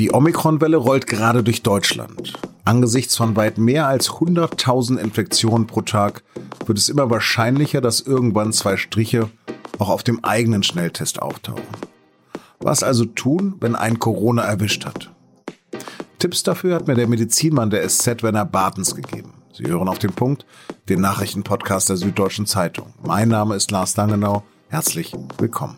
Die Omikron-Welle rollt gerade durch Deutschland. Angesichts von weit mehr als 100.000 Infektionen pro Tag wird es immer wahrscheinlicher, dass irgendwann zwei Striche auch auf dem eigenen Schnelltest auftauchen. Was also tun, wenn ein Corona erwischt hat? Tipps dafür hat mir der Medizinmann der SZ Werner Bartens gegeben. Sie hören auf den Punkt, den Nachrichtenpodcast der Süddeutschen Zeitung. Mein Name ist Lars Langenau. Herzlich willkommen.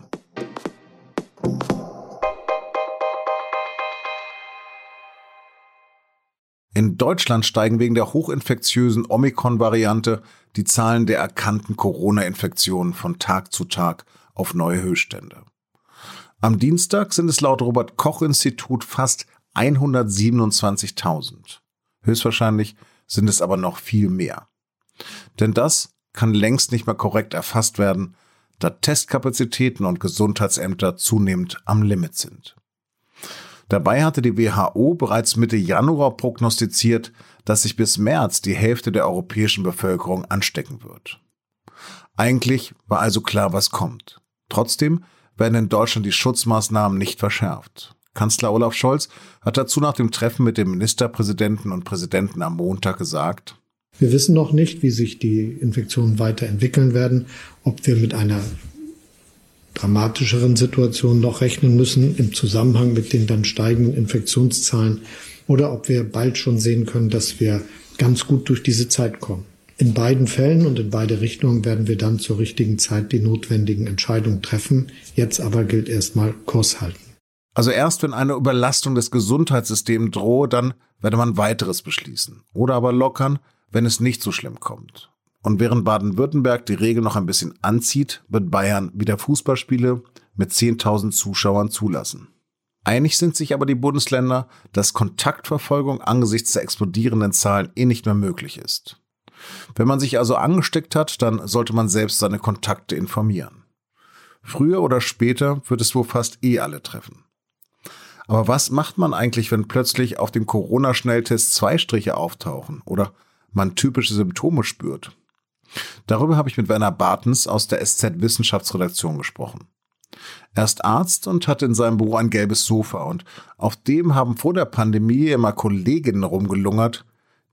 In Deutschland steigen wegen der hochinfektiösen Omikron-Variante die Zahlen der erkannten Corona-Infektionen von Tag zu Tag auf neue Höchststände. Am Dienstag sind es laut Robert Koch Institut fast 127.000. Höchstwahrscheinlich sind es aber noch viel mehr. Denn das kann längst nicht mehr korrekt erfasst werden, da Testkapazitäten und Gesundheitsämter zunehmend am Limit sind. Dabei hatte die WHO bereits Mitte Januar prognostiziert, dass sich bis März die Hälfte der europäischen Bevölkerung anstecken wird. Eigentlich war also klar, was kommt. Trotzdem werden in Deutschland die Schutzmaßnahmen nicht verschärft. Kanzler Olaf Scholz hat dazu nach dem Treffen mit dem Ministerpräsidenten und Präsidenten am Montag gesagt, wir wissen noch nicht, wie sich die Infektionen weiterentwickeln werden, ob wir mit einer dramatischeren Situationen noch rechnen müssen im Zusammenhang mit den dann steigenden Infektionszahlen oder ob wir bald schon sehen können, dass wir ganz gut durch diese Zeit kommen. In beiden Fällen und in beide Richtungen werden wir dann zur richtigen Zeit die notwendigen Entscheidungen treffen. Jetzt aber gilt erstmal Kurs halten. Also erst wenn eine Überlastung des Gesundheitssystems drohe, dann werde man weiteres beschließen. Oder aber lockern, wenn es nicht so schlimm kommt. Und während Baden-Württemberg die Regel noch ein bisschen anzieht, wird Bayern wieder Fußballspiele mit 10.000 Zuschauern zulassen. Einig sind sich aber die Bundesländer, dass Kontaktverfolgung angesichts der explodierenden Zahlen eh nicht mehr möglich ist. Wenn man sich also angesteckt hat, dann sollte man selbst seine Kontakte informieren. Früher oder später wird es wohl fast eh alle treffen. Aber was macht man eigentlich, wenn plötzlich auf dem Corona-Schnelltest zwei Striche auftauchen oder man typische Symptome spürt? Darüber habe ich mit Werner Bartens aus der SZ Wissenschaftsredaktion gesprochen. Er ist Arzt und hat in seinem Büro ein gelbes Sofa und auf dem haben vor der Pandemie immer Kolleginnen rumgelungert,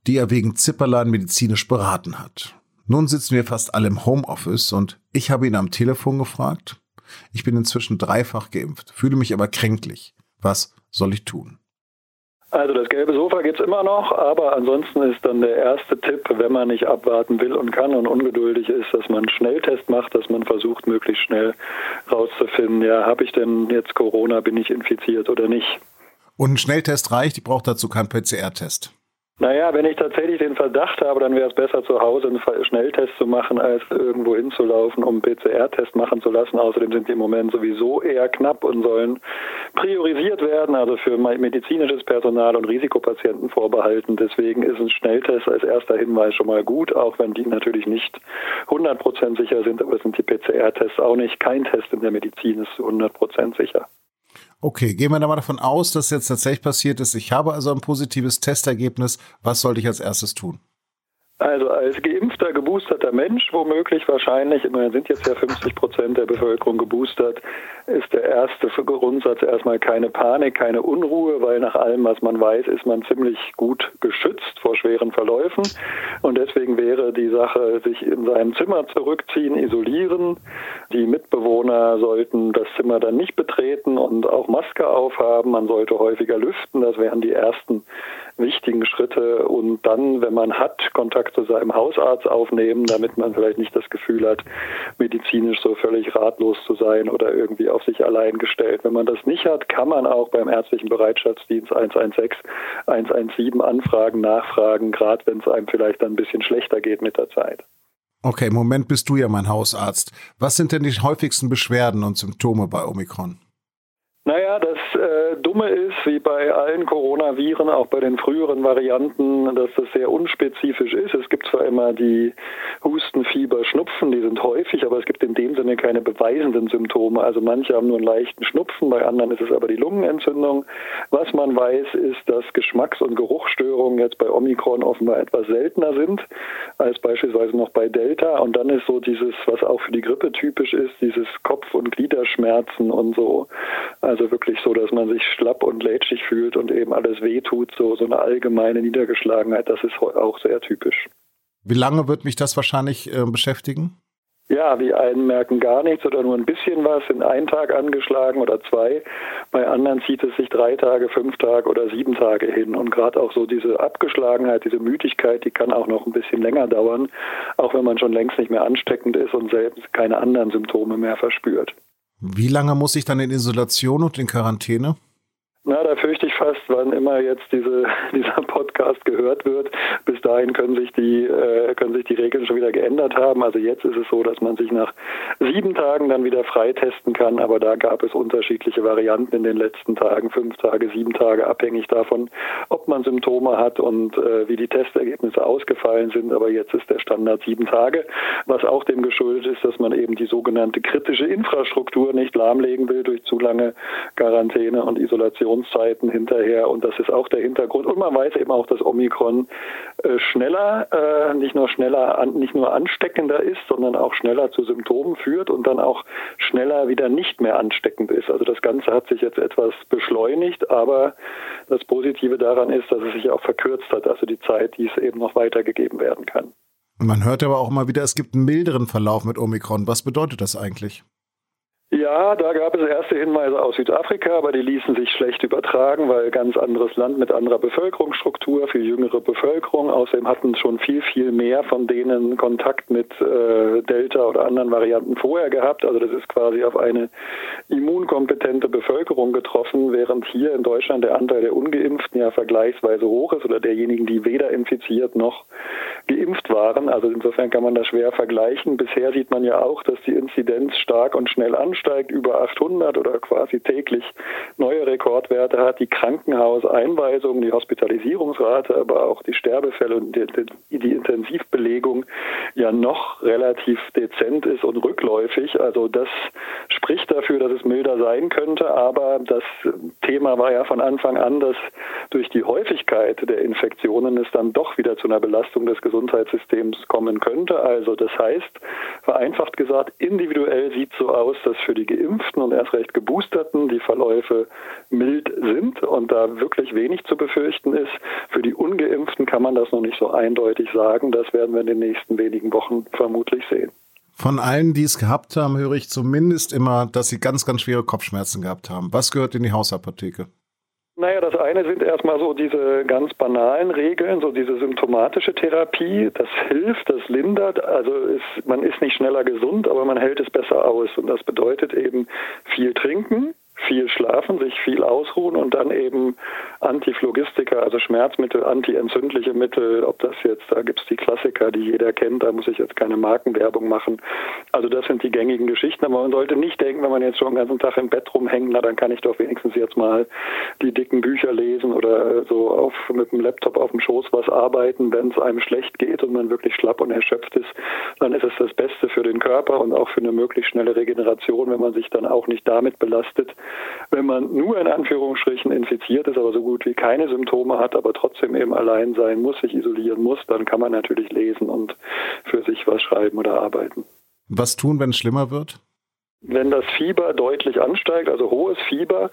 die er wegen Zipperlein medizinisch beraten hat. Nun sitzen wir fast alle im Homeoffice und ich habe ihn am Telefon gefragt. Ich bin inzwischen dreifach geimpft, fühle mich aber kränklich. Was soll ich tun? Also das gelbe Sofa gibt es immer noch, aber ansonsten ist dann der erste Tipp, wenn man nicht abwarten will und kann und ungeduldig ist, dass man einen Schnelltest macht, dass man versucht, möglichst schnell rauszufinden, ja, habe ich denn jetzt Corona, bin ich infiziert oder nicht. Und ein Schnelltest reicht, ich brauche dazu keinen PCR-Test. Naja, wenn ich tatsächlich den Verdacht habe, dann wäre es besser, zu Hause einen Schnelltest zu machen, als irgendwo hinzulaufen, um einen PCR-Test machen zu lassen. Außerdem sind die im Moment sowieso eher knapp und sollen priorisiert werden, also für medizinisches Personal und Risikopatienten vorbehalten. Deswegen ist ein Schnelltest als erster Hinweis schon mal gut, auch wenn die natürlich nicht 100% sicher sind, aber sind die PCR-Tests auch nicht. Kein Test in der Medizin ist zu 100% sicher. Okay, gehen wir da mal davon aus, dass jetzt tatsächlich passiert ist. Ich habe also ein positives Testergebnis. Was sollte ich als erstes tun? Also als geimpfter, geboosterter Mensch womöglich wahrscheinlich, immerhin sind jetzt ja 50 Prozent der Bevölkerung geboostert, ist der erste Grundsatz erstmal keine Panik, keine Unruhe, weil nach allem, was man weiß, ist man ziemlich gut geschützt vor schweren Verläufen. Und deswegen wäre die Sache, sich in seinem Zimmer zurückziehen, isolieren. Die Mitbewohner sollten das Zimmer dann nicht betreten und auch Maske aufhaben. Man sollte häufiger lüften. Das wären die ersten wichtigen Schritte und dann, wenn man hat, Kontakt zu seinem Hausarzt aufnehmen, damit man vielleicht nicht das Gefühl hat, medizinisch so völlig ratlos zu sein oder irgendwie auf sich allein gestellt. Wenn man das nicht hat, kann man auch beim ärztlichen Bereitschaftsdienst 116, 117 anfragen, nachfragen, gerade wenn es einem vielleicht dann ein bisschen schlechter geht mit der Zeit. Okay, im Moment bist du ja mein Hausarzt. Was sind denn die häufigsten Beschwerden und Symptome bei Omikron? Naja, das äh, Dumme ist, wie bei allen Coronaviren, auch bei den früheren Varianten, dass das sehr unspezifisch ist. Es gibt zwar immer die Husten, Fieber, Schnupfen, die sind häufig, aber es gibt in dem Sinne keine beweisenden Symptome. Also manche haben nur einen leichten Schnupfen, bei anderen ist es aber die Lungenentzündung. Was man weiß, ist, dass Geschmacks- und Geruchsstörungen jetzt bei Omikron offenbar etwas seltener sind als beispielsweise noch bei Delta. Und dann ist so dieses, was auch für die Grippe typisch ist, dieses Kopf- und Gliederschmerzen und so. Also wirklich so das dass man sich schlapp und lätschig fühlt und eben alles wehtut, so, so eine allgemeine Niedergeschlagenheit, das ist auch sehr typisch. Wie lange wird mich das wahrscheinlich äh, beschäftigen? Ja, die einen merken gar nichts oder nur ein bisschen was, sind einen Tag angeschlagen oder zwei. Bei anderen zieht es sich drei Tage, fünf Tage oder sieben Tage hin. Und gerade auch so diese Abgeschlagenheit, diese Müdigkeit, die kann auch noch ein bisschen länger dauern, auch wenn man schon längst nicht mehr ansteckend ist und selbst keine anderen Symptome mehr verspürt. Wie lange muss ich dann in Isolation und in Quarantäne? Na, da fürchte ich fast, wann immer jetzt diese, dieser Podcast gehört wird, bis dahin können sich die äh, können sich die Regeln schon wieder geändert haben. Also jetzt ist es so, dass man sich nach sieben Tagen dann wieder freitesten kann, aber da gab es unterschiedliche Varianten in den letzten Tagen, fünf Tage, sieben Tage, abhängig davon, ob man Symptome hat und äh, wie die Testergebnisse ausgefallen sind. Aber jetzt ist der Standard sieben Tage, was auch dem geschuldet ist, dass man eben die sogenannte kritische Infrastruktur nicht lahmlegen will durch zu lange Quarantäne und Isolation Infektionszeiten hinterher und das ist auch der Hintergrund. Und man weiß eben auch, dass Omikron schneller, nicht nur schneller, nicht nur ansteckender ist, sondern auch schneller zu Symptomen führt und dann auch schneller wieder nicht mehr ansteckend ist. Also das Ganze hat sich jetzt etwas beschleunigt, aber das Positive daran ist, dass es sich auch verkürzt hat, also die Zeit, die es eben noch weitergegeben werden kann. Man hört aber auch immer wieder, es gibt einen milderen Verlauf mit Omikron. Was bedeutet das eigentlich? Ja, da gab es erste Hinweise aus Südafrika, aber die ließen sich schlecht übertragen, weil ganz anderes Land mit anderer Bevölkerungsstruktur, viel jüngere Bevölkerung. Außerdem hatten schon viel, viel mehr von denen Kontakt mit äh, Delta oder anderen Varianten vorher gehabt. Also das ist quasi auf eine immunkompetente Bevölkerung getroffen, während hier in Deutschland der Anteil der Ungeimpften ja vergleichsweise hoch ist oder derjenigen, die weder infiziert noch geimpft waren. Also insofern kann man das schwer vergleichen. Bisher sieht man ja auch, dass die Inzidenz stark und schnell ansteigt ansteigt, über 800 oder quasi täglich neue Rekordwerte hat, die Krankenhauseinweisungen, die Hospitalisierungsrate, aber auch die Sterbefälle und die, die Intensivbelegung ja noch relativ dezent ist und rückläufig. Also das spricht dafür, dass es milder sein könnte, aber das Thema war ja von Anfang an, dass durch die Häufigkeit der Infektionen es dann doch wieder zu einer Belastung des Gesundheitssystems kommen könnte. Also das heißt, vereinfacht gesagt, individuell sieht so aus, dass für die Geimpften und erst recht Geboosterten die Verläufe mild sind und da wirklich wenig zu befürchten ist. Für die Ungeimpften kann man das noch nicht so eindeutig sagen. Das werden wir in den nächsten wenigen Wochen vermutlich sehen. Von allen, die es gehabt haben, höre ich zumindest immer, dass sie ganz, ganz schwere Kopfschmerzen gehabt haben. Was gehört in die Hausapotheke? Naja, das eine sind erstmal so diese ganz banalen Regeln, so diese symptomatische Therapie. Das hilft, das lindert. Also ist, man ist nicht schneller gesund, aber man hält es besser aus. Und das bedeutet eben viel trinken, viel schlafen, sich viel ausruhen und dann eben Antiphlogistika, also Schmerzmittel, antientzündliche Mittel, ob das jetzt, da gibt es die Klassiker, die jeder kennt, da muss ich jetzt keine Markenwerbung machen. Also das sind die gängigen Geschichten, aber man sollte nicht denken, wenn man jetzt schon den ganzen Tag im Bett rumhängt, na dann kann ich doch wenigstens jetzt mal die dicken Bücher lesen oder so auf, mit dem Laptop auf dem Schoß was arbeiten. Wenn es einem schlecht geht und man wirklich schlapp und erschöpft ist, dann ist es das Beste für den Körper und auch für eine möglichst schnelle Regeneration, wenn man sich dann auch nicht damit belastet. Wenn man nur in Anführungsstrichen infiziert ist, aber so gut wie keine Symptome hat, aber trotzdem eben allein sein muss, sich isolieren muss, dann kann man natürlich lesen und für sich was schreiben oder arbeiten. Was tun, wenn es schlimmer wird? Wenn das Fieber deutlich ansteigt, also hohes Fieber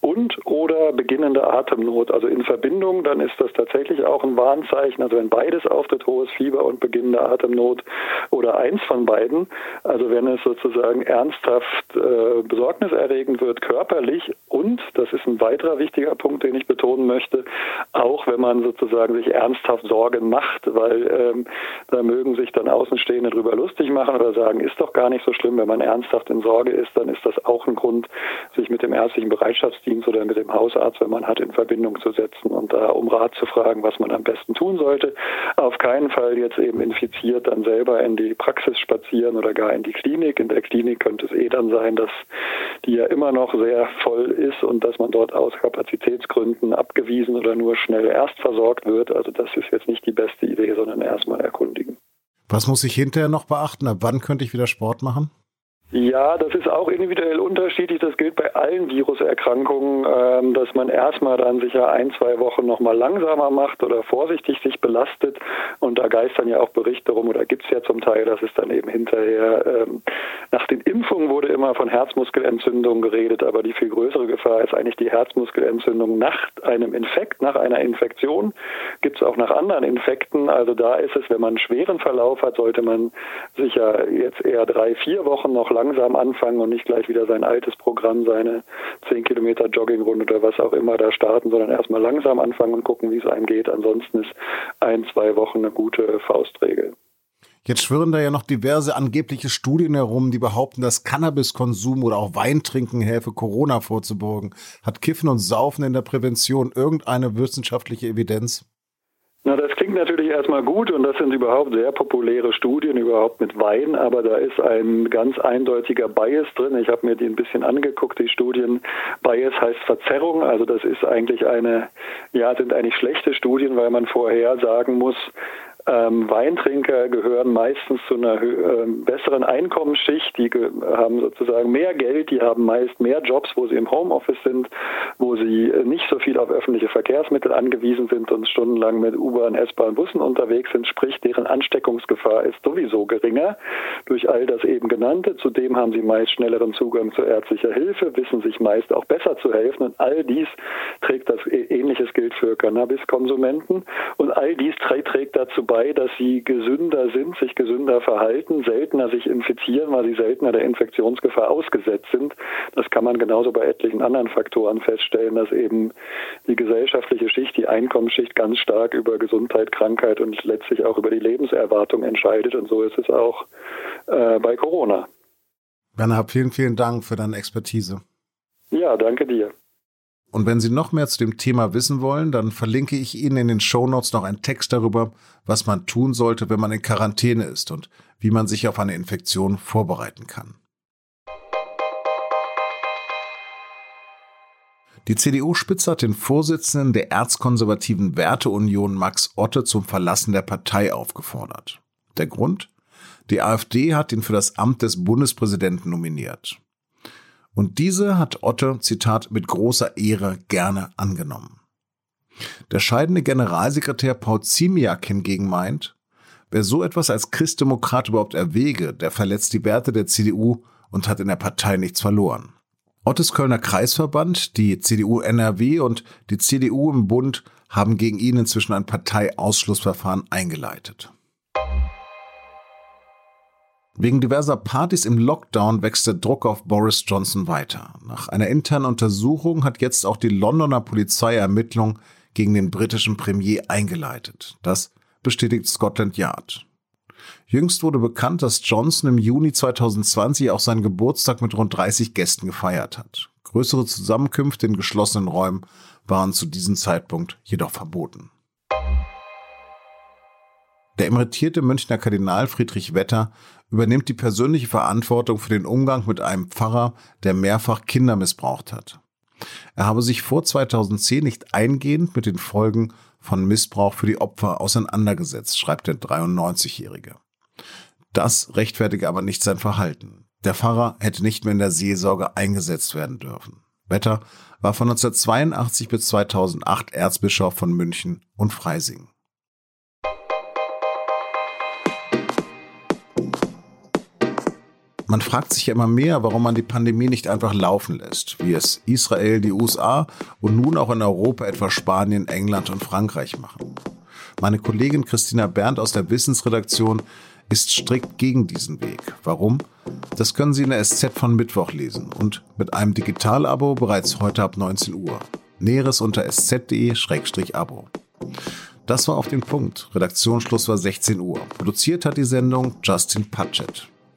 und oder beginnende Atemnot, also in Verbindung, dann ist das tatsächlich auch ein Warnzeichen. Also wenn beides auftritt, hohes Fieber und beginnende Atemnot oder eins von beiden, also wenn es sozusagen ernsthaft äh, besorgniserregend wird körperlich und, das ist ein weiterer wichtiger Punkt, den ich betonen möchte, auch wenn man sozusagen sich ernsthaft Sorgen macht, weil ähm, da mögen sich dann Außenstehende drüber lustig machen oder sagen, ist doch gar nicht so schlimm, wenn man ernsthaft in Sorge ist, dann ist das auch ein Grund, sich mit dem ärztlichen Bereitschaftsdienst Rettungsdienst oder mit dem Hausarzt, wenn man hat, in Verbindung zu setzen und da um Rat zu fragen, was man am besten tun sollte. Auf keinen Fall jetzt eben infiziert dann selber in die Praxis spazieren oder gar in die Klinik. In der Klinik könnte es eh dann sein, dass die ja immer noch sehr voll ist und dass man dort aus Kapazitätsgründen abgewiesen oder nur schnell erst versorgt wird. Also das ist jetzt nicht die beste Idee, sondern erstmal erkundigen. Was muss ich hinterher noch beachten? Ab wann könnte ich wieder Sport machen? Ja, das ist auch individuell unterschiedlich. Das gilt bei allen Viruserkrankungen, ähm, dass man erstmal dann sicher ein, zwei Wochen nochmal langsamer macht oder vorsichtig sich belastet. Und da geistern ja auch Berichte rum oder gibt es ja zum Teil, dass es dann eben hinterher, ähm, nach den Impfungen wurde immer von Herzmuskelentzündung geredet, aber die viel größere Gefahr ist eigentlich die Herzmuskelentzündung nach einem Infekt, nach einer Infektion. Gibt es auch nach anderen Infekten. Also da ist es, wenn man einen schweren Verlauf hat, sollte man sicher jetzt eher drei, vier Wochen noch langsam anfangen und nicht gleich wieder sein altes Programm, seine 10 Kilometer Joggingrunde oder was auch immer da starten, sondern erstmal langsam anfangen und gucken, wie es einem geht. Ansonsten ist ein, zwei Wochen eine gute Faustregel. Jetzt schwirren da ja noch diverse angebliche Studien herum, die behaupten, dass Cannabiskonsum oder auch Weintrinken helfe, Corona vorzubeugen. Hat Kiffen und Saufen in der Prävention irgendeine wissenschaftliche Evidenz? Na, das klingt natürlich erstmal gut und das sind überhaupt sehr populäre Studien überhaupt mit Wein, aber da ist ein ganz eindeutiger Bias drin. Ich habe mir die ein bisschen angeguckt, die Studien. Bias heißt Verzerrung, also das ist eigentlich eine, ja, sind eigentlich schlechte Studien, weil man vorher sagen muss, ähm, Weintrinker gehören meistens zu einer äh, besseren Einkommensschicht, die haben sozusagen mehr Geld, die haben meist mehr Jobs, wo sie im Homeoffice sind, wo sie nicht so viel auf öffentliche Verkehrsmittel angewiesen sind und stundenlang mit U-Bahn, S-Bahn, Bussen unterwegs sind, sprich deren Ansteckungsgefahr ist sowieso geringer durch all das eben genannte. Zudem haben sie meist schnelleren Zugang zu ärztlicher Hilfe, wissen sich meist auch besser zu helfen und all dies trägt das ähnliches gilt für Cannabiskonsumenten und all dies trägt dazu bei, dass sie gesünder sind, sich gesünder verhalten, seltener sich infizieren, weil sie seltener der Infektionsgefahr ausgesetzt sind. Das kann man genauso bei etlichen anderen Faktoren feststellen, dass eben die gesellschaftliche Schicht, die Einkommensschicht ganz stark über Gesundheit, Krankheit und letztlich auch über die Lebenserwartung entscheidet. Und so ist es auch äh, bei Corona. Werner, vielen, vielen Dank für deine Expertise. Ja, danke dir. Und wenn Sie noch mehr zu dem Thema wissen wollen, dann verlinke ich Ihnen in den Show Notes noch einen Text darüber, was man tun sollte, wenn man in Quarantäne ist und wie man sich auf eine Infektion vorbereiten kann. Die CDU-Spitze hat den Vorsitzenden der erzkonservativen Werteunion Max Otte zum Verlassen der Partei aufgefordert. Der Grund? Die AfD hat ihn für das Amt des Bundespräsidenten nominiert. Und diese hat Otte, Zitat, mit großer Ehre gerne angenommen. Der scheidende Generalsekretär Paul Ziemiak hingegen meint, wer so etwas als Christdemokrat überhaupt erwäge, der verletzt die Werte der CDU und hat in der Partei nichts verloren. Ottes Kölner Kreisverband, die CDU NRW und die CDU im Bund haben gegen ihn inzwischen ein Parteiausschlussverfahren eingeleitet. Wegen diverser Partys im Lockdown wächst der Druck auf Boris Johnson weiter. Nach einer internen Untersuchung hat jetzt auch die Londoner Polizei Ermittlungen gegen den britischen Premier eingeleitet. Das bestätigt Scotland Yard. Jüngst wurde bekannt, dass Johnson im Juni 2020 auch seinen Geburtstag mit rund 30 Gästen gefeiert hat. Größere Zusammenkünfte in geschlossenen Räumen waren zu diesem Zeitpunkt jedoch verboten. Der emeritierte Münchner Kardinal Friedrich Wetter übernimmt die persönliche Verantwortung für den Umgang mit einem Pfarrer, der mehrfach Kinder missbraucht hat. Er habe sich vor 2010 nicht eingehend mit den Folgen von Missbrauch für die Opfer auseinandergesetzt, schreibt der 93-Jährige. Das rechtfertige aber nicht sein Verhalten. Der Pfarrer hätte nicht mehr in der Seelsorge eingesetzt werden dürfen. Wetter war von 1982 bis 2008 Erzbischof von München und Freising. Man fragt sich ja immer mehr, warum man die Pandemie nicht einfach laufen lässt, wie es Israel, die USA und nun auch in Europa etwa Spanien, England und Frankreich machen. Meine Kollegin Christina Berndt aus der Wissensredaktion ist strikt gegen diesen Weg. Warum? Das können Sie in der SZ von Mittwoch lesen und mit einem Digitalabo bereits heute ab 19 Uhr. Näheres unter sz.de-abo. Das war auf den Punkt. Redaktionsschluss war 16 Uhr. Produziert hat die Sendung Justin Patchett.